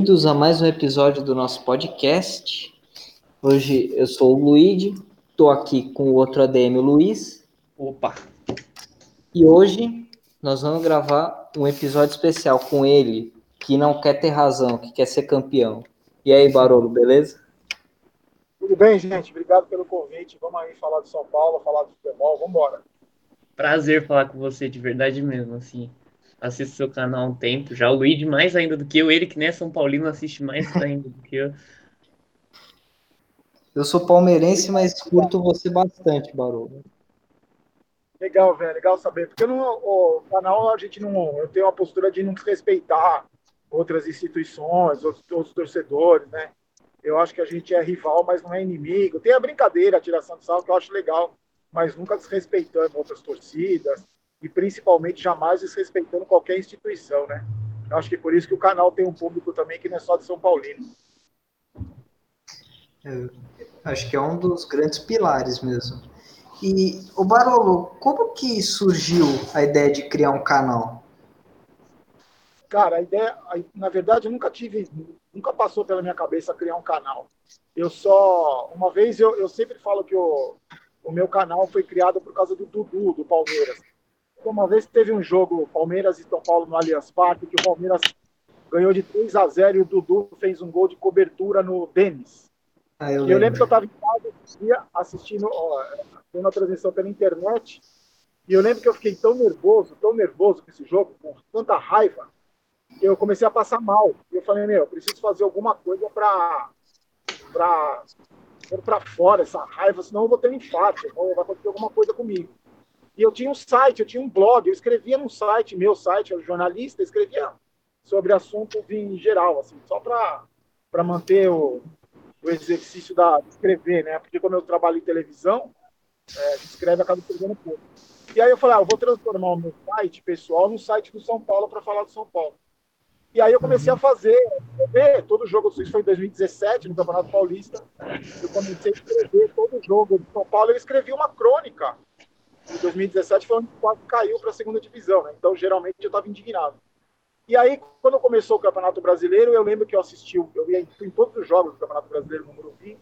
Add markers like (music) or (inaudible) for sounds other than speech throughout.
bem-vindos a mais um episódio do nosso podcast. Hoje eu sou o Luigi, estou aqui com o outro ADM, o Luiz. Opa! E hoje nós vamos gravar um episódio especial com ele, que não quer ter razão, que quer ser campeão. E aí, Barolo, beleza? Tudo bem, gente? Obrigado pelo convite. Vamos aí falar de São Paulo, falar do futebol. Vamos embora. Prazer falar com você, de verdade mesmo, assim assisto seu canal há um tempo já. O Luigi mais ainda do que eu, ele que nem é São Paulino assiste mais (laughs) ainda do que eu. Eu sou palmeirense, mas curto você bastante, Barulho. Legal, velho, legal saber. Porque no o canal a gente não. Eu tenho uma postura de não respeitar outras instituições, outros, outros torcedores, né? Eu acho que a gente é rival, mas não é inimigo. Tem a brincadeira, a tiração de sal, que eu acho legal, mas nunca desrespeitando outras torcidas e principalmente jamais desrespeitando qualquer instituição, né? Eu acho que por isso que o canal tem um público também que não é só de São Paulino. Eu acho que é um dos grandes pilares mesmo. E o Barolo, como que surgiu a ideia de criar um canal? Cara, a ideia, na verdade, eu nunca tive, nunca passou pela minha cabeça criar um canal. Eu só, uma vez eu, eu sempre falo que o, o meu canal foi criado por causa do Dudu, do Palmeiras uma vez teve um jogo Palmeiras e São Paulo no Allianz Parque, que o Palmeiras ganhou de 3 a 0 e o Dudu fez um gol de cobertura no Denis. Ah, eu, lembro. eu, lembro. que eu estava em casa assistindo, ó, tendo a transmissão pela internet, e eu lembro que eu fiquei tão nervoso, tão nervoso com esse jogo, com tanta raiva, que eu comecei a passar mal. E eu falei, meu, eu preciso fazer alguma coisa para para para fora essa raiva, senão eu vou ter um infarto, vai acontecer alguma coisa comigo. E eu tinha um site, eu tinha um blog, eu escrevia num site, meu site, eu jornalista, escrevia sobre assuntos em geral, assim, só para manter o, o exercício da, de escrever, né? Porque como eu trabalho em televisão, é, escreve, acaba escrevendo pouco. E aí eu falei, ah, eu vou transformar o meu site pessoal num site do São Paulo para falar do São Paulo. E aí eu comecei a fazer, escrever todo jogo, isso foi em 2017, no Campeonato Paulista, eu comecei a escrever todo jogo do São Paulo, eu escrevi uma crônica em 2017 foi onde quase caiu para a segunda divisão, né? Então, geralmente, eu estava indignado. E aí, quando começou o Campeonato Brasileiro, eu lembro que eu assisti, eu ia em todos os jogos do Campeonato Brasileiro no Morumbi,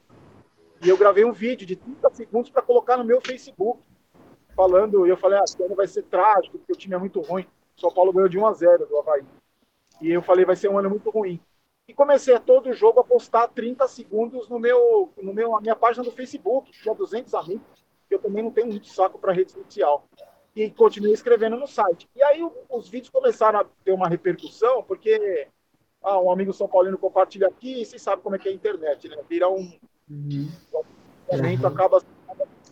e eu gravei um vídeo de 30 segundos para colocar no meu Facebook, falando, e eu falei, ah, ano vai ser trágico, porque o time é muito ruim. O São Paulo ganhou de 1 a 0 do Havaí. E eu falei, vai ser um ano muito ruim. E comecei a todo jogo a postar 30 segundos no meu, no meu, na minha página do Facebook, tinha 200 amigos eu também não tenho muito saco para rede social. E continuei escrevendo no site. E aí os vídeos começaram a ter uma repercussão, porque ah, um amigo São Paulino compartilha aqui e você sabe como é que é a internet, né? Vira um. Uhum. Um acaba.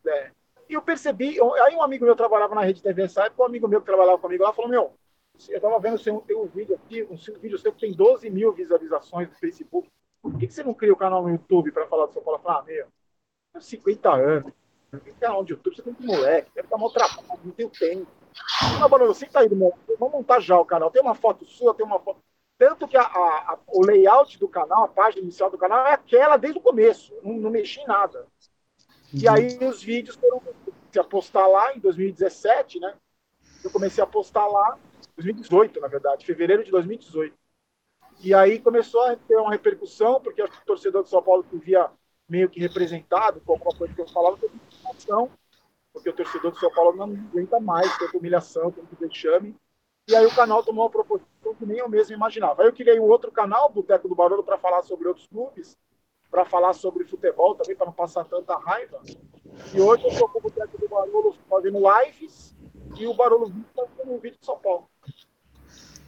É. E eu percebi, aí um amigo meu trabalhava na rede TV essa época, um amigo meu que trabalhava comigo lá falou: Meu, eu estava vendo seu, tem um vídeo aqui, um vídeo seu que tem 12 mil visualizações no Facebook. Por que, que você não cria o um canal no YouTube para falar do São Paulo? Eu falei: Ah, meu, eu 50 anos canal de YouTube, você tem que moleque, deve estar mal trabalho, não tenho tempo. Não, Barulho, senta aí do meu vamos montar já o canal. Tem uma foto sua, tem uma foto. Tanto que a, a, a, o layout do canal, a página inicial do canal, é aquela desde o começo, não, não mexi em nada. Uhum. E aí os vídeos foram a postar lá em 2017, né? Eu comecei a postar lá, 2018, na verdade, fevereiro de 2018. E aí começou a ter uma repercussão, porque o torcedor de São Paulo que via meio que representado com alguma coisa que eu falava, humilhação, porque o torcedor do São Paulo não aguenta mais tanta humilhação, tanto vexame. E aí o canal tomou uma proposição que nem eu mesmo imaginava. Aí eu criei um outro canal, Boteco do Barulho, para falar sobre outros clubes, para falar sobre futebol também, para não passar tanta raiva. E hoje eu estou com o Boteco do Barulho fazendo lives e o Barulho fazendo um vídeo de São Paulo.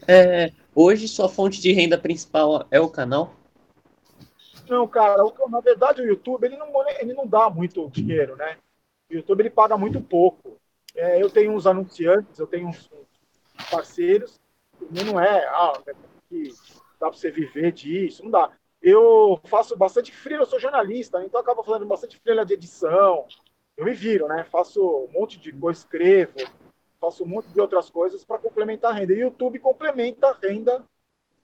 É, hoje sua fonte de renda principal é o canal? Não, cara, na verdade o YouTube ele não, ele não dá muito dinheiro, né? O YouTube ele paga muito pouco. É, eu tenho uns anunciantes, eu tenho uns, uns parceiros, não é, ah, é que dá para você viver disso, não dá. Eu faço bastante freela, eu sou jornalista, então acabo fazendo bastante freela de edição. Eu me viro, né? Faço um monte de coisa, escrevo, faço um monte de outras coisas para complementar a renda. E o YouTube complementa a renda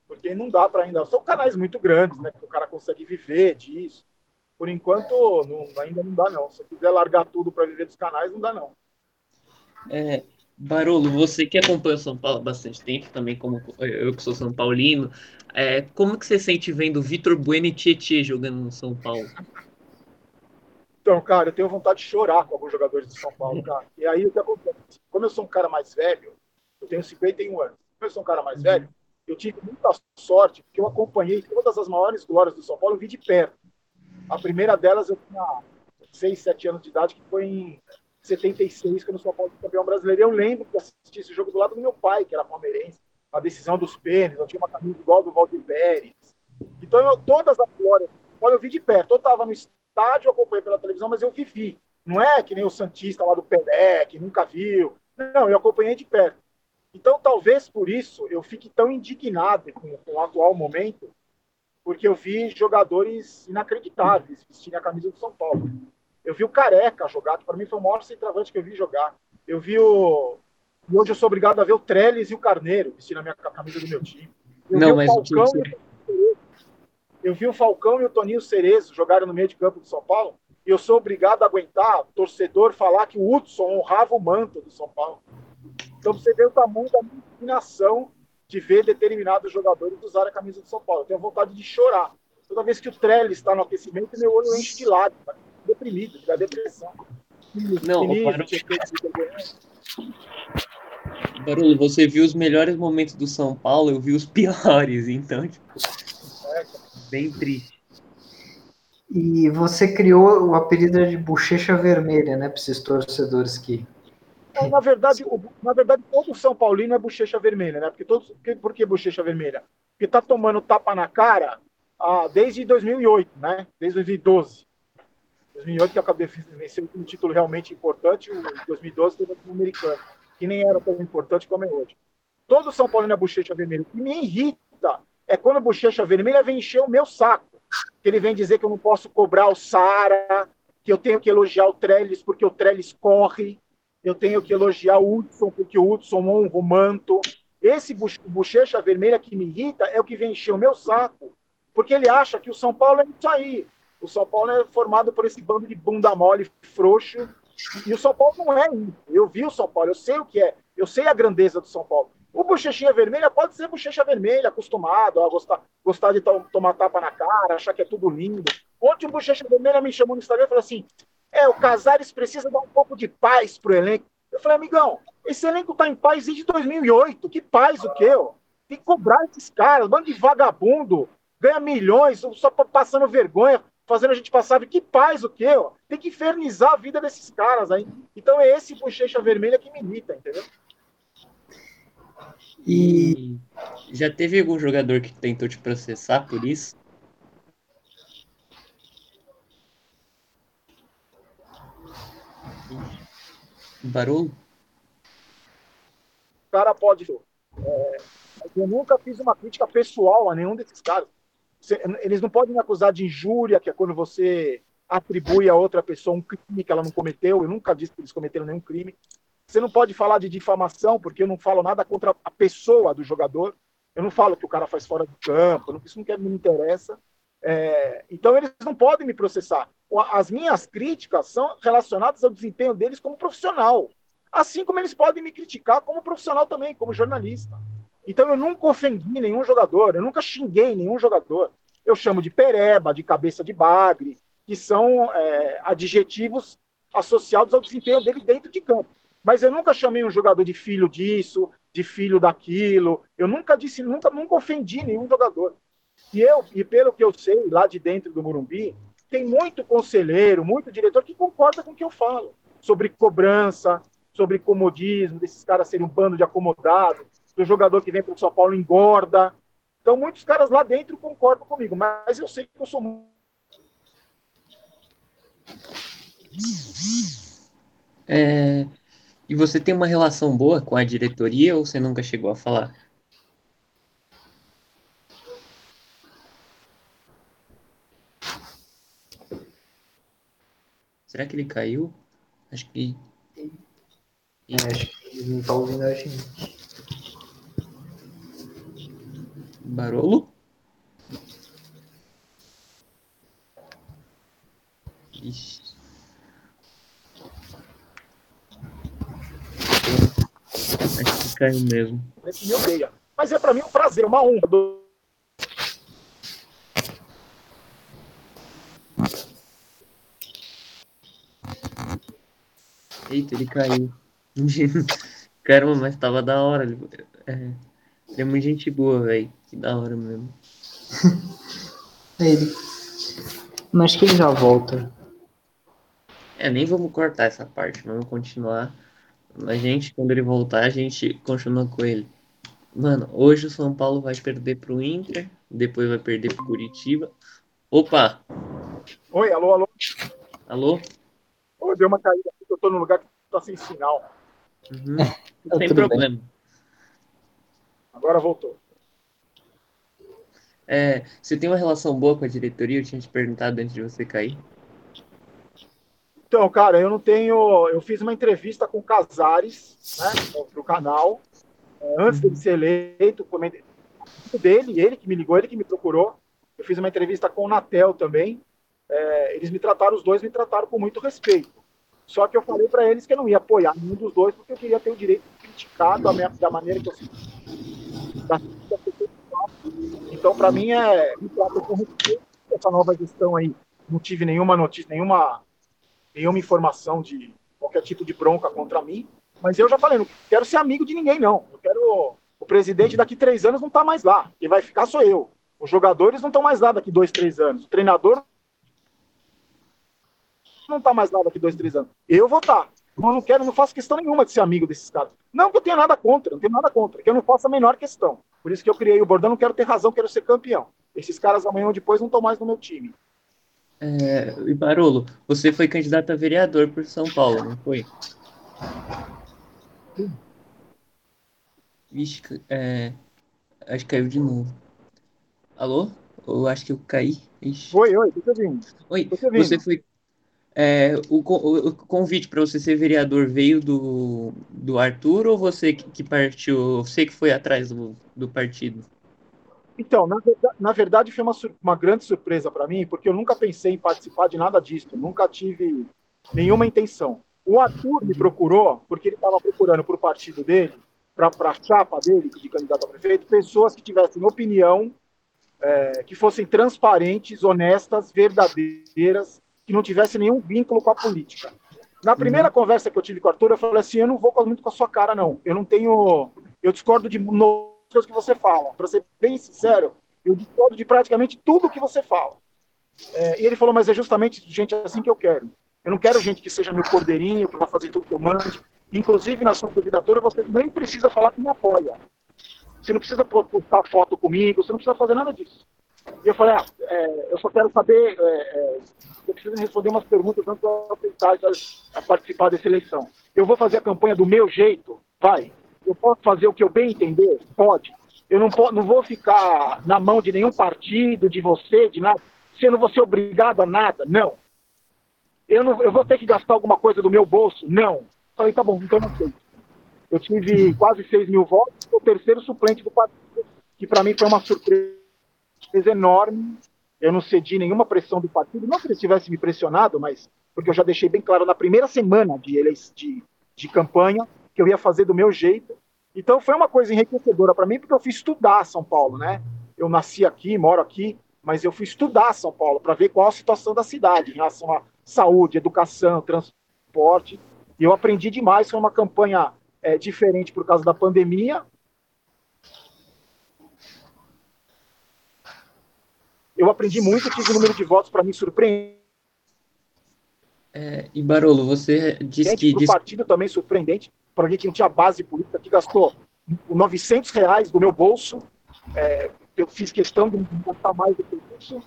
porque não dá para ainda. São canais muito grandes, né? Que o cara consegue viver disso. Por enquanto, não, ainda não dá, não. Se quiser largar tudo para viver dos canais, não dá, não. É, Barolo, você que acompanha o São Paulo há bastante tempo, também como eu que sou São Paulino, é, como que você sente vendo Vitor Bueno e Tietê jogando no São Paulo? Então, cara, eu tenho vontade de chorar com alguns jogadores do São Paulo, cara. E aí o que acontece? Como eu sou um cara mais velho, eu tenho 51 anos. Como eu sou um cara mais velho, eu tive muita sorte, porque eu acompanhei todas as maiores glórias do São Paulo, eu vi de perto. A primeira delas eu tinha 6, 7 anos de idade, que foi em 76, quando o São Paulo campeão brasileiro. Eu lembro que assisti esse jogo do lado do meu pai, que era palmeirense, a decisão dos pênaltis, eu tinha uma camisa igual do Valdir Pérez. Então, eu, todas as glórias eu vi de perto. Eu estava no estádio, eu acompanhei pela televisão, mas eu vivi. Não é que nem o Santista lá do Pelé, que nunca viu. Não, eu acompanhei de perto. Então, talvez por isso eu fique tão indignado com, com o atual momento, porque eu vi jogadores inacreditáveis vestirem a camisa do São Paulo. Eu vi o Careca jogar, que para mim foi o maior centroavante que eu vi jogar. Eu vi o. E hoje eu sou obrigado a ver o Trellis e o Carneiro vestindo a minha camisa do meu time. Eu Não, vi o mas Falcão o e o Toninho Cerezo. Eu vi o Falcão e o Toninho Cerezo jogarem no meio de campo do São Paulo. E eu sou obrigado a aguentar torcedor falar que o Hudson honrava o manto do São Paulo. Então você vê o tamanho da minha indignação de ver determinados jogadores usar a camisa do São Paulo. Eu tenho vontade de chorar. Toda vez que o Trellis está no aquecimento, meu olho enche de lágrimas deprimido, da depressão. Não, Barolo, Barolo, você viu os melhores momentos do São Paulo, eu vi os (laughs) piores, então, tipo, é, bem triste. E você criou o apelido de bochecha vermelha, né, para esses torcedores que. É, na verdade, o, na verdade, todo São Paulino é bochecha vermelha, né? Porque todos, por que bochecha vermelha? Porque tá tomando tapa na cara ah, desde 2008, né? Desde 2012. 2008 que acabei vencendo um título realmente importante, o 2012 teve o americano, que nem era tão importante como é hoje. Todo São Paulo na bochecha vermelha. O que me irrita é quando a bochecha vermelha vem encher o meu saco. Que ele vem dizer que eu não posso cobrar o Sara, que eu tenho que elogiar o Trellis porque o Trellis corre, eu tenho que elogiar o Hudson porque o Hudson honra o manto. Esse bochecha vermelha que me irrita é o que vem encher o meu saco, porque ele acha que o São Paulo é isso aí. O São Paulo é formado por esse bando de bunda mole, frouxo. E o São Paulo não é isso. Eu vi o São Paulo, eu sei o que é. Eu sei a grandeza do São Paulo. O bochechinha vermelha pode ser bochecha vermelha, acostumado a gostar, gostar de to tomar tapa na cara, achar que é tudo lindo. Ontem o bochecha vermelha me chamou no Instagram e falou assim: é, o Casares precisa dar um pouco de paz pro elenco. Eu falei, amigão, esse elenco tá em paz desde 2008. Que paz o quê? Ó? Tem que cobrar esses caras, bando de vagabundo, ganha milhões, só passando vergonha fazendo a gente passar. Que paz o quê? Ó? Tem que infernizar a vida desses caras aí. Então é esse bochecha vermelha que me irrita, entendeu? E já teve algum jogador que tentou te processar por isso? Barulho? O cara pode. É, eu nunca fiz uma crítica pessoal a nenhum desses caras eles não podem me acusar de injúria, que é quando você atribui a outra pessoa um crime que ela não cometeu. Eu nunca disse que eles cometeram nenhum crime. Você não pode falar de difamação, porque eu não falo nada contra a pessoa do jogador. Eu não falo que o cara faz fora do campo, isso não, me interessa. É, então eles não podem me processar. As minhas críticas são relacionadas ao desempenho deles como profissional. Assim como eles podem me criticar como profissional também, como jornalista. Então eu nunca ofendi nenhum jogador, eu nunca xinguei nenhum jogador. Eu chamo de pereba, de cabeça de bagre, que são é, adjetivos associados ao desempenho dele dentro de campo. Mas eu nunca chamei um jogador de filho disso, de filho daquilo. Eu nunca disse, nunca, nunca ofendi nenhum jogador. E eu, e pelo que eu sei, lá de dentro do Morumbi, tem muito conselheiro, muito diretor que concorda com o que eu falo sobre cobrança, sobre comodismo, desses caras serem um bando de acomodados, o jogador que vem para o São Paulo engorda. Então, muitos caras lá dentro concordam comigo, mas eu sei que eu sou. É... E você tem uma relação boa com a diretoria ou você nunca chegou a falar? Será que ele caiu? Acho que. É, acho que ele não está ouvindo a gente. Barolo? Ixi. caiu mesmo. Esse me odeia. Mas é para mim um prazer, uma honra. Eita, ele caiu. (laughs) Caramba, mas tava da hora. Ele é, ele é muito gente boa, velho. Que da hora mesmo. Ele. Mas acho que ele já volta. É, nem vamos cortar essa parte, vamos continuar. A gente, quando ele voltar, a gente continua com ele. Mano, hoje o São Paulo vai perder pro Inter, depois vai perder pro Curitiba. Opa! Oi, alô, alô. Alô? Oi, deu uma caída eu tô num lugar que tá sem sinal. Uhum. Tá (laughs) Não tem problema. Agora voltou. É, você tem uma relação boa com a diretoria? Eu tinha te perguntado antes de você cair. Então, cara, eu não tenho. Eu fiz uma entrevista com o Casares, né, pro canal, é, antes dele ser eleito, comentei dele, ele que me ligou, ele que me procurou. Eu fiz uma entrevista com o Natel também. É, eles me trataram, os dois me trataram com muito respeito. Só que eu falei para eles que eu não ia apoiar nenhum dos dois, porque eu queria ter o direito de criticar da, minha, da maneira que eu. Da, então, para mim, é com respeito. Essa nova gestão aí, não tive nenhuma notícia, nenhuma nenhuma informação de qualquer tipo de bronca contra mim. Mas eu já falei, não quero ser amigo de ninguém, não. Eu quero. O presidente daqui três anos não está mais lá. Quem vai ficar sou eu. Os jogadores não estão mais lá daqui dois, três anos. O treinador não está mais lá daqui dois, três anos. Eu vou estar. Tá. Eu não quero, não faço questão nenhuma de ser amigo desses caras. Não que eu tenha nada contra, não tenho nada contra, que eu não faço a menor questão. Por isso que eu criei o bordão, não quero ter razão, quero ser campeão. Esses caras amanhã ou depois não estão mais no meu time. É, e Barolo, você foi candidato a vereador por São Paulo, não foi? Vixe, é, acho que caiu de novo. Alô? Ou acho que eu caí? Ixi. Oi, oi, tô te ouvindo. Oi, Tô te ouvindo. você foi. É, o, o- convite para você ser vereador veio do, do Arthur ou você que, que partiu, você que foi atrás do, do partido? Então, na na verdade foi uma, uma grande surpresa para mim, porque eu nunca pensei em participar de nada disso, nunca tive nenhuma intenção. O Arthur me procurou, porque ele estava procurando para o partido dele, para a chapa dele, de candidato a prefeito, pessoas que tivessem opinião, é, que fossem transparentes, honestas, verdadeiras, que não tivessem nenhum vínculo com a política. Na primeira conversa que eu tive com o Arthur, eu falei assim: eu não vou muito com a sua cara, não. Eu não tenho. Eu discordo de coisas que você fala. Para ser bem sincero, eu discordo de praticamente tudo que você fala. É, e ele falou: mas é justamente gente assim que eu quero. Eu não quero gente que seja meu cordeirinho, que vai fazer tudo que eu mande. Inclusive, na sua candidatura, você nem precisa falar que me apoia. Você não precisa po- postar foto comigo, você não precisa fazer nada disso. E eu falei, ah, é, eu só quero saber, é, é, preciso responder umas perguntas antes de a, participar dessa eleição. Eu vou fazer a campanha do meu jeito? Vai. Eu posso fazer o que eu bem entender? Pode. Eu não, po- não vou ficar na mão de nenhum partido, de você, de nada. Se eu não vou ser obrigado a nada? Não. Eu, não, eu vou ter que gastar alguma coisa do meu bolso? Não. Falei, tá bom, então não sei. Eu tive quase 6 mil votos, o terceiro suplente do partido, que para mim foi uma surpresa enorme. Eu não cedi nenhuma pressão do partido, não que eles tivessem me pressionado, mas porque eu já deixei bem claro na primeira semana de, de, de campanha que eu ia fazer do meu jeito. Então foi uma coisa enriquecedora para mim, porque eu fui estudar São Paulo, né? Eu nasci aqui, moro aqui, mas eu fui estudar São Paulo para ver qual a situação da cidade em relação à saúde, educação, transporte. E eu aprendi demais. Foi uma campanha é, diferente por causa da pandemia. Eu aprendi muito, tive um número de votos para me surpreendente. É, e Barolo, você disse que o disse- partido também surpreendente, para alguém que não tinha base política, que gastou 900 reais do meu bolso. É, eu fiz questão de não gastar mais do que isso.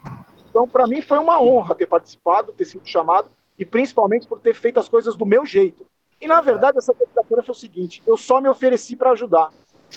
Então, para mim, foi uma honra ter participado, ter sido chamado, e principalmente por ter feito as coisas do meu jeito. E, na verdade, essa candidatura foi o seguinte: eu só me ofereci para ajudar.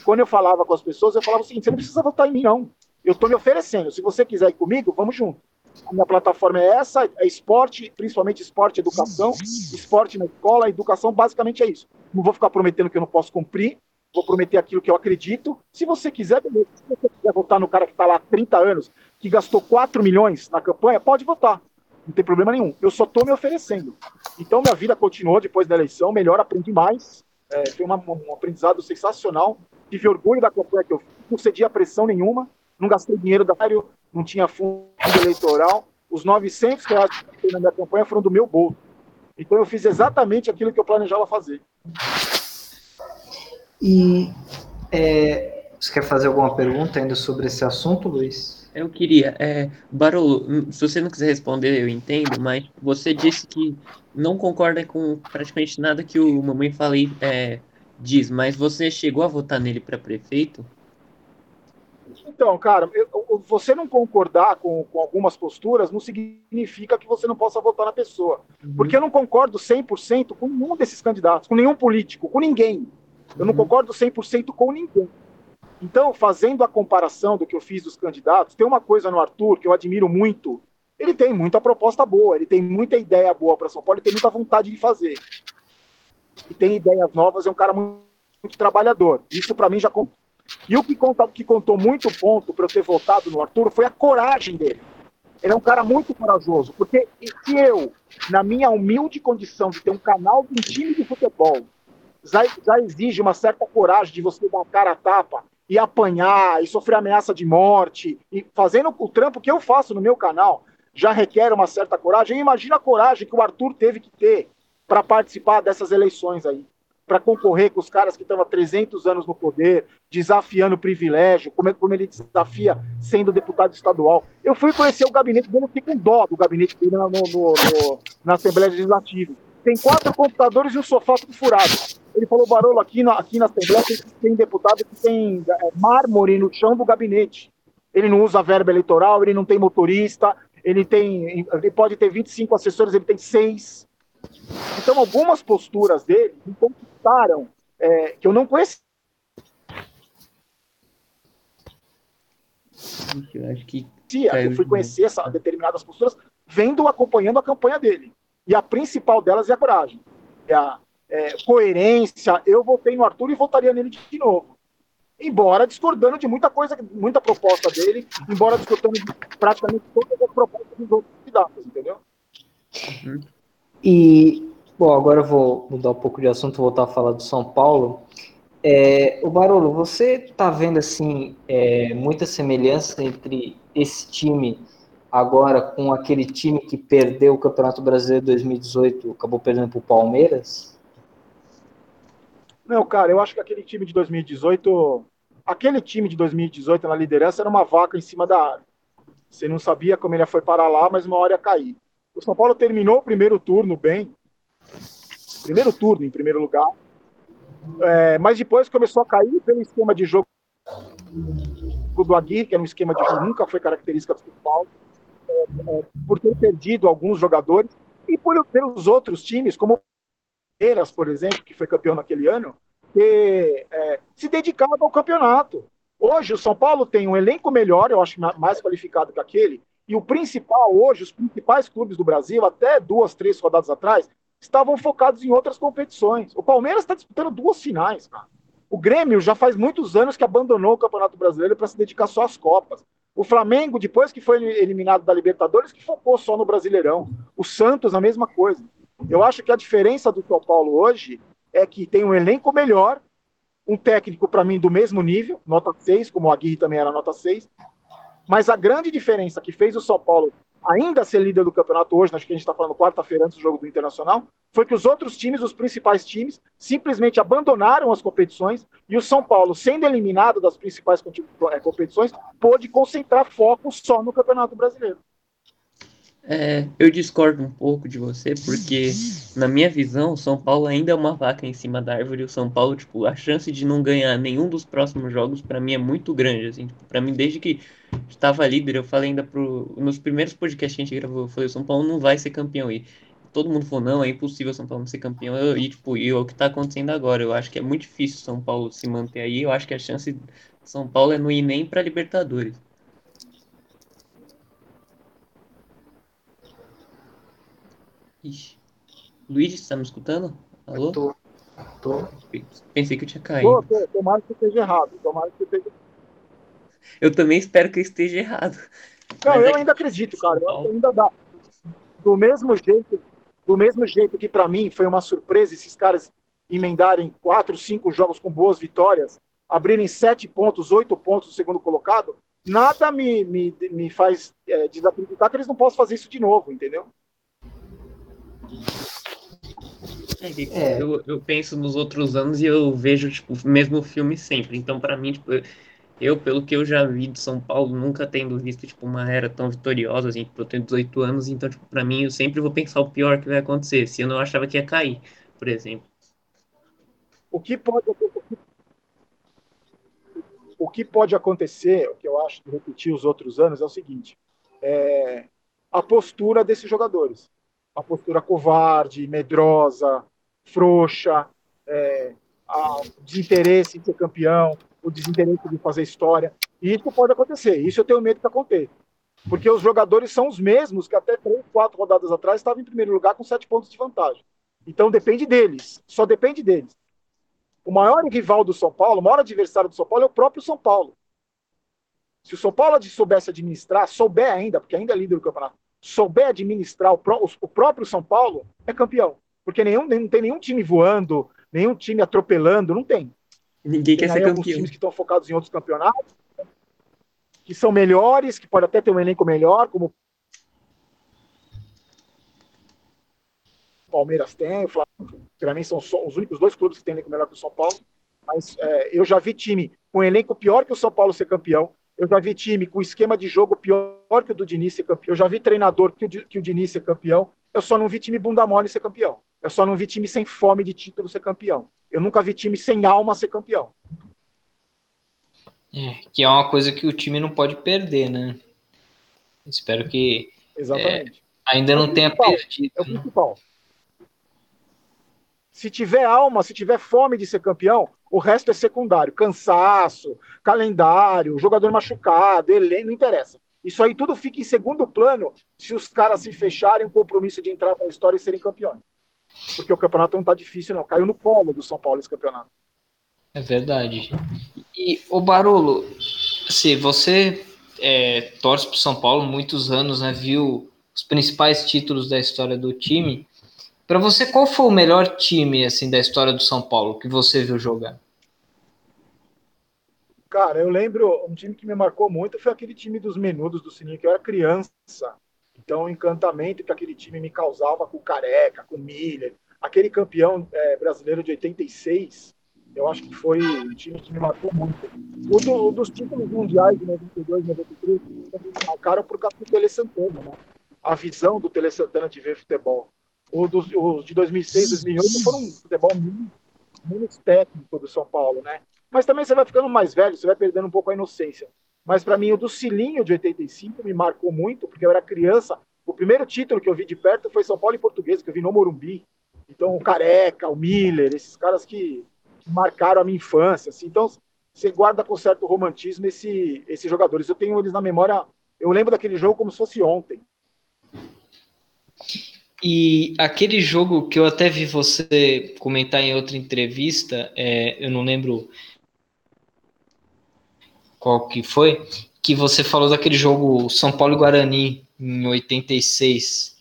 Quando eu falava com as pessoas, eu falava o seguinte: você não precisa votar em mim, não. Eu estou me oferecendo. Se você quiser ir comigo, vamos junto. A minha plataforma é essa, é esporte, principalmente esporte e educação. Esporte na escola, educação, basicamente é isso. Não vou ficar prometendo que eu não posso cumprir, vou prometer aquilo que eu acredito. Se você quiser. Se você quiser votar no cara que está lá há 30 anos, que gastou 4 milhões na campanha, pode votar. Não tem problema nenhum. Eu só estou me oferecendo. Então, minha vida continuou depois da eleição, melhor, aprendi mais. É, foi uma, um aprendizado sensacional. Tive orgulho da campanha que eu fiz, não cedi a pressão nenhuma, não gastei dinheiro da área, não tinha fundo eleitoral. Os 900 reais que eu gastei na minha campanha foram do meu bolso. Então eu fiz exatamente aquilo que eu planejava fazer. E é, você quer fazer alguma pergunta ainda sobre esse assunto, Luiz? Eu queria. É, Barolo, se você não quiser responder, eu entendo, mas você disse que não concorda com praticamente nada que o Mamãe Falei é, diz, mas você chegou a votar nele para prefeito? Então, cara, eu, você não concordar com, com, algumas posturas não significa que você não possa votar na pessoa. Uhum. Porque eu não concordo 100% com nenhum desses candidatos, com nenhum político, com ninguém. Eu não uhum. concordo 100% com ninguém. Então, fazendo a comparação do que eu fiz dos candidatos, tem uma coisa no Arthur que eu admiro muito. Ele tem muita proposta boa, ele tem muita ideia boa para São Paulo, ele tem muita vontade de fazer. E tem ideias novas, é um cara muito, muito trabalhador. Isso para mim já E o que, conta, que contou muito ponto para eu ter votado no Arthur foi a coragem dele. Ele é um cara muito corajoso, porque se eu, na minha humilde condição de ter um canal de um time de futebol, já, já exige uma certa coragem de você dar cara a tapa e apanhar, e sofrer ameaça de morte, e fazendo o trampo que eu faço no meu canal, já requer uma certa coragem. Imagina a coragem que o Arthur teve que ter para participar dessas eleições aí, para concorrer com os caras que estão há 300 anos no poder, desafiando o privilégio, como, como ele desafia sendo deputado estadual. Eu fui conhecer o gabinete dele, fiquei com dó do gabinete dele no, no, no, na Assembleia Legislativa. Tem quatro computadores e um sofá tudo furado. Ele falou, Barolo, aqui na, aqui na Assembleia tem, tem deputado que tem é, mármore no chão do gabinete. Ele não usa verba eleitoral, ele não tem motorista, ele tem. Ele pode ter 25 assessores, ele tem seis. Então, algumas posturas dele é, que eu não conhecia. Eu acho que. Eu fui conhecer essa, determinadas posturas vendo, acompanhando a campanha dele. E a principal delas é a coragem. É a, é, coerência, eu votei no Arthur e votaria nele de novo. Embora discordando de muita coisa, muita proposta dele, embora discordando de praticamente todas as propostas dos outros candidatos, entendeu? Uhum. E, bom, agora eu vou mudar um pouco de assunto, voltar a falar do São Paulo. É, o Barolo, você está vendo assim é, muita semelhança entre esse time agora com aquele time que perdeu o Campeonato Brasileiro 2018, acabou perdendo para o Palmeiras? Não, cara, eu acho que aquele time de 2018, aquele time de 2018 na liderança era uma vaca em cima da área. Você não sabia como ele foi parar lá, mas uma hora ia cair. O São Paulo terminou o primeiro turno bem, primeiro turno em primeiro lugar, é, mas depois começou a cair pelo esquema de jogo do Aguirre, que era um esquema de jogo nunca foi característica do São Paulo, é, é, por ter perdido alguns jogadores e por, pelos outros times, como Palmeiras, por exemplo, que foi campeão naquele ano, ter é, se dedicado ao campeonato. Hoje o São Paulo tem um elenco melhor, eu acho mais qualificado que aquele, e o principal hoje, os principais clubes do Brasil, até duas, três rodadas atrás, estavam focados em outras competições. O Palmeiras está disputando duas finais, cara. O Grêmio já faz muitos anos que abandonou o Campeonato Brasileiro para se dedicar só às Copas. O Flamengo, depois que foi eliminado da Libertadores, que focou só no Brasileirão. O Santos, a mesma coisa. Eu acho que a diferença do São Paulo hoje é que tem um elenco melhor, um técnico, para mim, do mesmo nível, nota 6, como o Aguirre também era nota 6. Mas a grande diferença que fez o São Paulo ainda ser líder do campeonato hoje, acho que a gente está falando quarta-feira antes do jogo do Internacional, foi que os outros times, os principais times, simplesmente abandonaram as competições e o São Paulo, sendo eliminado das principais eh, competições, pôde concentrar foco só no Campeonato Brasileiro. É, eu discordo um pouco de você, porque na minha visão, o São Paulo ainda é uma vaca em cima da árvore. O São Paulo, tipo, a chance de não ganhar nenhum dos próximos jogos, para mim, é muito grande. Assim, tipo, para mim, desde que estava líder, eu falei ainda pro. Nos primeiros podcasts que a gente gravou, eu falei: o São Paulo não vai ser campeão. E todo mundo falou: não, é impossível o São Paulo não ser campeão. Eu, e, tipo, e é o que tá acontecendo agora. Eu acho que é muito difícil o São Paulo se manter aí. Eu acho que a chance do São Paulo é não ir nem pra Libertadores. Ixi. Luiz, você tá me escutando? Alô? Tô. Tô. Pensei que eu tinha caído. Tô, tomara que esteja errado. Tomara que esteja... Eu também espero que eu esteja errado. Não, Mas eu é ainda acredito, cara. Eu ainda dá. Do mesmo jeito, do mesmo jeito que para mim foi uma surpresa esses caras emendarem quatro, cinco jogos com boas vitórias, abrirem sete pontos, oito pontos no segundo colocado, nada me, me, me faz é, desacreditar que eles não possam fazer isso de novo, entendeu? É. Eu, eu penso nos outros anos e eu vejo tipo, o mesmo filme sempre. Então, para mim, tipo, eu, pelo que eu já vi de São Paulo, nunca tendo visto tipo, uma era tão vitoriosa, assim, tipo, eu tenho 18 anos, então, tipo, pra mim, eu sempre vou pensar o pior que vai acontecer. Se eu não achava que ia cair, por exemplo. O que pode o que pode acontecer, o que eu acho de repetir os outros anos, é o seguinte: é a postura desses jogadores. A postura covarde, medrosa, frouxa, é, a desinteresse em ser campeão, o desinteresse de fazer história. E isso pode acontecer. Isso eu tenho medo que aconteça. Porque os jogadores são os mesmos que até três, quatro rodadas atrás estavam em primeiro lugar com sete pontos de vantagem. Então depende deles. Só depende deles. O maior rival do São Paulo, o maior adversário do São Paulo é o próprio São Paulo. Se o São Paulo soubesse administrar, souber ainda, porque ainda é líder do campeonato, souber administrar o, pró o próprio São Paulo, é campeão. Porque nenhum, não tem nenhum time voando, nenhum time atropelando, não tem. Ninguém tem quer ser campeão. times que estão focados em outros campeonatos, que são melhores, que pode até ter um elenco melhor, como o Palmeiras tem, o Flamengo, para mim são os únicos dois clubes que têm elenco melhor que o São Paulo. Mas é, eu já vi time com elenco pior que o São Paulo ser campeão. Eu já vi time com esquema de jogo pior que o do Diniz ser campeão. Eu já vi treinador que o, que o Diniz ser campeão. Eu só não vi time bunda mole ser campeão. Eu só não vi time sem fome de título ser campeão. Eu nunca vi time sem alma ser campeão. É, que é uma coisa que o time não pode perder, né? Espero que é, ainda não é tenha perdido. É o principal. Se tiver alma, se tiver fome de ser campeão, o resto é secundário. Cansaço, calendário, jogador machucado, elenco, não interessa. Isso aí tudo fica em segundo plano se os caras se fecharem um compromisso de entrar para a história e serem campeões. Porque o campeonato não está difícil, não. Caiu no colo do São Paulo esse campeonato. É verdade. E o Barolo, se você é, torce para São Paulo muitos anos, né? Viu os principais títulos da história do time. Para você, qual foi o melhor time assim da história do São Paulo que você viu jogar? Cara, eu lembro um time que me marcou muito foi aquele time dos menudos do Sininho, que eu era criança. Então, o encantamento que aquele time me causava com o Careca, com o Miller, aquele campeão é, brasileiro de 86, eu acho que foi um time que me marcou muito. O, do, dos títulos mundiais de 92, 93, me marcaram por causa do Tele Santana, né? A visão do Tele Santana de ver futebol dos, os de 2006, 2008 foram um futebol menos técnico do São Paulo, né? Mas também você vai ficando mais velho, você vai perdendo um pouco a inocência. Mas para mim, o do Cilinho de 85 me marcou muito, porque eu era criança. O primeiro título que eu vi de perto foi São Paulo e Português, que eu vi no Morumbi. Então, o Careca, o Miller, esses caras que, que marcaram a minha infância. Assim. Então, você guarda com certo romantismo esse, esses jogadores. Eu tenho eles na memória. Eu lembro daquele jogo como se fosse ontem. E aquele jogo que eu até vi você comentar em outra entrevista, é, eu não lembro qual que foi, que você falou daquele jogo São Paulo e Guarani em 86.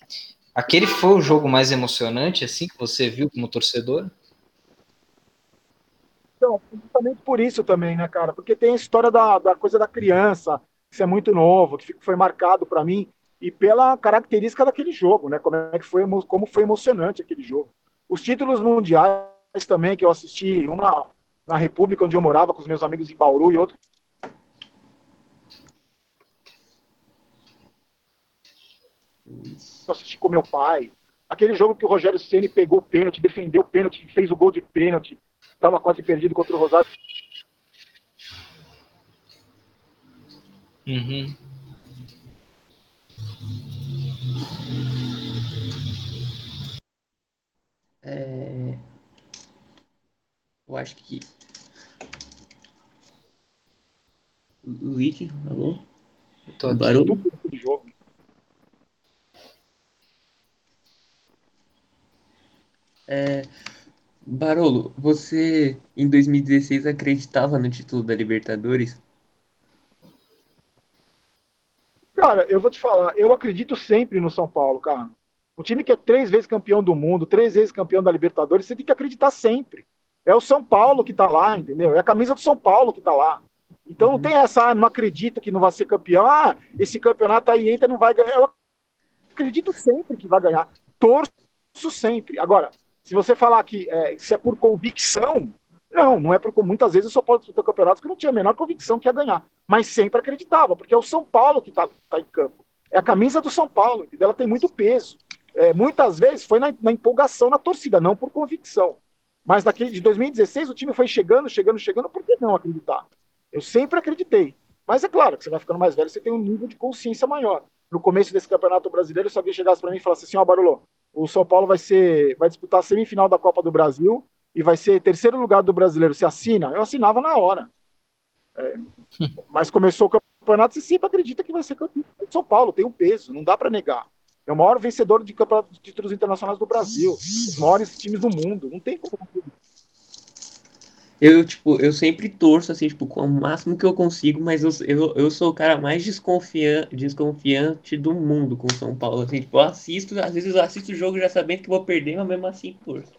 Aquele foi o jogo mais emocionante, assim, que você viu como torcedor? Então, justamente por isso também, né, cara? Porque tem a história da, da coisa da criança, que é muito novo, que foi marcado para mim e pela característica daquele jogo, né? Como é que foi, como foi emocionante aquele jogo. Os títulos mundiais também que eu assisti, uma na República onde eu morava com os meus amigos em Bauru e outro eu assisti com meu pai. Aquele jogo que o Rogério Ceni pegou o pênalti, defendeu o pênalti, fez o gol de pênalti, estava quase perdido contra o Rosário. Uhum. Acho que. Luigi, alô? Tô Barulho? jogo. É, Barolo, você em 2016 acreditava no título da Libertadores? Cara, eu vou te falar, eu acredito sempre no São Paulo, cara. Um time que é três vezes campeão do mundo, três vezes campeão da Libertadores, você tem que acreditar sempre. É o São Paulo que tá lá, entendeu? É a camisa do São Paulo que tá lá. Então uhum. não tem essa, ah, não acredita que não vai ser campeão. Ah, esse campeonato aí entra, não vai ganhar. Eu acredito sempre que vai ganhar. Torço sempre. Agora, se você falar que é, se é por convicção, não, não é por muitas vezes eu só posso disputar campeonatos que eu não tinha a menor convicção que ia ganhar, mas sempre acreditava, porque é o São Paulo que está tá em campo. É a camisa do São Paulo, ela tem muito peso. É, muitas vezes foi na, na, empolgação na torcida, não por convicção. Mas daquele de 2016 o time foi chegando, chegando, chegando, por que não acreditar? Eu sempre acreditei. Mas é claro que você vai ficando mais velho, você tem um nível de consciência maior. No começo desse campeonato brasileiro, se alguém chegasse para mim e falasse assim: Ó, oh, Barulho, o São Paulo vai ser, vai disputar a semifinal da Copa do Brasil e vai ser terceiro lugar do brasileiro. Você assina? Eu assinava na hora. É, (laughs) mas começou o campeonato, você sempre acredita que vai ser campeão de São Paulo, tem um peso, não dá para negar. É o maior vencedor de de títulos internacionais do Brasil, os maiores times do mundo, não tem como. Eu, tipo, eu sempre torço, assim, tipo, com o máximo que eu consigo, mas eu, eu, eu sou o cara mais desconfiante, desconfiante do mundo com o São Paulo. Assim, tipo, eu assisto, às vezes eu assisto o jogo já sabendo que vou perder, mas mesmo assim torço.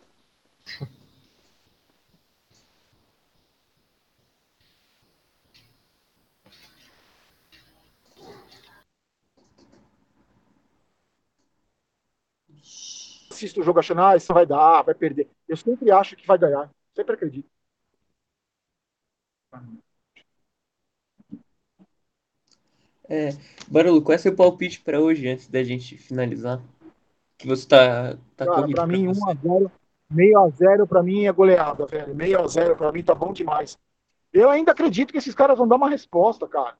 Assisto o jogo achando, ah, isso vai dar, vai perder. Eu sempre acho que vai ganhar, sempre acredito. É, Barulho, qual é seu palpite para hoje, antes da gente finalizar? Que você tá, tá Cara, pra mim, 1x0, meio a 0 pra mim é goleada, velho. Meio a 0 pra mim tá bom demais. Eu ainda acredito que esses caras vão dar uma resposta, cara.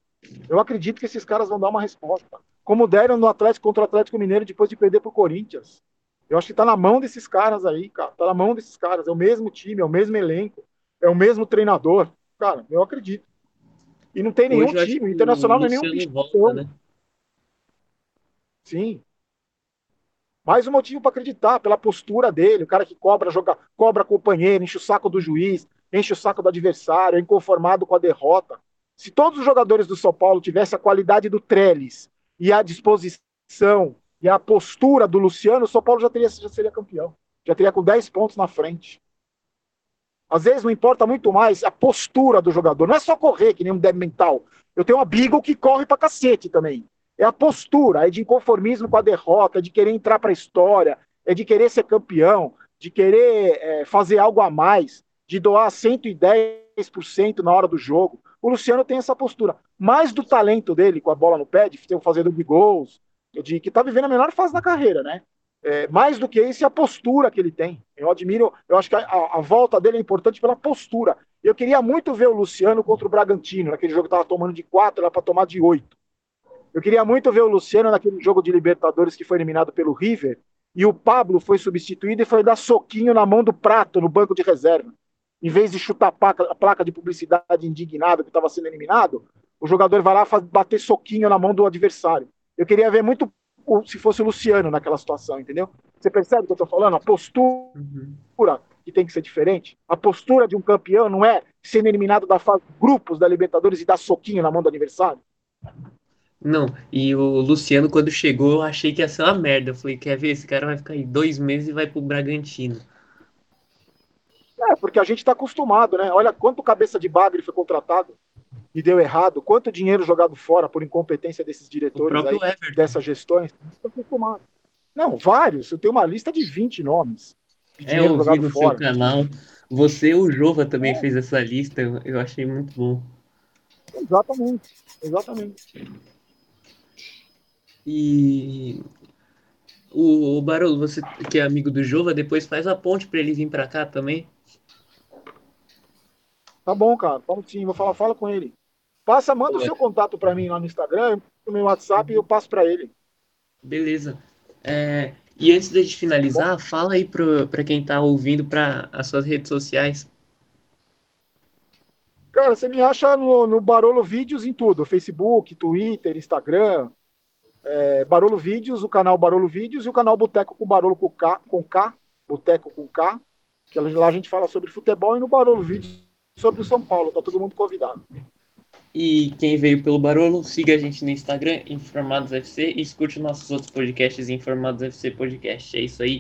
Eu acredito que esses caras vão dar uma resposta. Como deram no Atlético contra o Atlético Mineiro depois de perder pro Corinthians. Eu acho que tá na mão desses caras aí, cara. Tá na mão desses caras. É o mesmo time, é o mesmo elenco, é o mesmo treinador. Cara, eu acredito. E não tem nenhum Hoje, time. O Internacional não é nenhum bicho. Né? Sim. Mais um motivo para acreditar, pela postura dele, o cara que cobra, joga, cobra companheiro, enche o saco do juiz, enche o saco do adversário, é inconformado com a derrota. Se todos os jogadores do São Paulo tivessem a qualidade do Trellis e a disposição e a postura do Luciano, o São Paulo já, teria, já seria campeão. Já teria com 10 pontos na frente. Às vezes não importa muito mais a postura do jogador. Não é só correr, que nem um débil mental. Eu tenho uma Beagle que corre pra cacete também. É a postura, é de inconformismo com a derrota, é de querer entrar pra história, é de querer ser campeão, de querer é, fazer algo a mais, de doar 110% na hora do jogo. O Luciano tem essa postura. Mais do talento dele com a bola no pé, de ter um gols, de que tá vivendo a melhor fase da carreira, né? É, mais do que isso, é a postura que ele tem. Eu admiro, eu acho que a, a, volta dele é importante pela postura. Eu queria muito ver o Luciano contra o Bragantino, naquele jogo que estava tomando de 4, era para tomar de 8. Eu queria muito ver o Luciano naquele jogo de Libertadores que foi eliminado pelo River, e o Pablo foi substituído e foi dar soquinho na mão do Prato, no banco de reserva. Em vez de chutar a placa, a placa de publicidade indignado que estava sendo eliminado, o jogador vai lá bater soquinho na mão do adversário. Eu queria ver muito se fosse o Luciano naquela situação, entendeu? Você percebe o que eu estou falando? A postura uhum. que tem que ser diferente. A postura de um campeão não é sendo eliminado da fase grupos da Libertadores e dar soquinho na mão do adversário. Não, e o Luciano, quando chegou, eu achei que ia ser uma merda. Eu falei, quer ver? Esse cara vai ficar aí dois meses e vai pro Bragantino. É, porque a gente está acostumado, né? Olha quanto cabeça de bagre foi contratado e deu errado, quanto dinheiro jogado fora por incompetência desses diretores aí, dessas gestões. Não, vários. Eu tenho uma lista de 20 nomes. De é, eu vi no fora. seu canal. Você, o Jova, também é. fez essa lista. Eu achei muito bom. Exatamente. Exatamente. E o, o Barolo, você que é amigo do Jova, depois faz a ponte para ele vir para cá também. Tá bom, cara. Vamos sim, vou falar, fala com ele. Passa, manda o seu contato para mim lá no Instagram, no meu WhatsApp e eu passo para ele. Beleza. É, e antes de finalizar, Bom. fala aí para quem está ouvindo para as suas redes sociais. Cara, você me acha no, no Barolo Vídeos em tudo: Facebook, Twitter, Instagram. É, Barolo Vídeos, o canal Barolo Vídeos e o canal Boteco com Barolo com K, com K Boteco com K, que lá a gente fala sobre futebol e no Barolo Vídeos sobre o São Paulo. Tá todo mundo convidado. E quem veio pelo Barolo, siga a gente no Instagram, Informados FC, e escute nossos outros podcasts, Informados FC Podcast. É isso aí.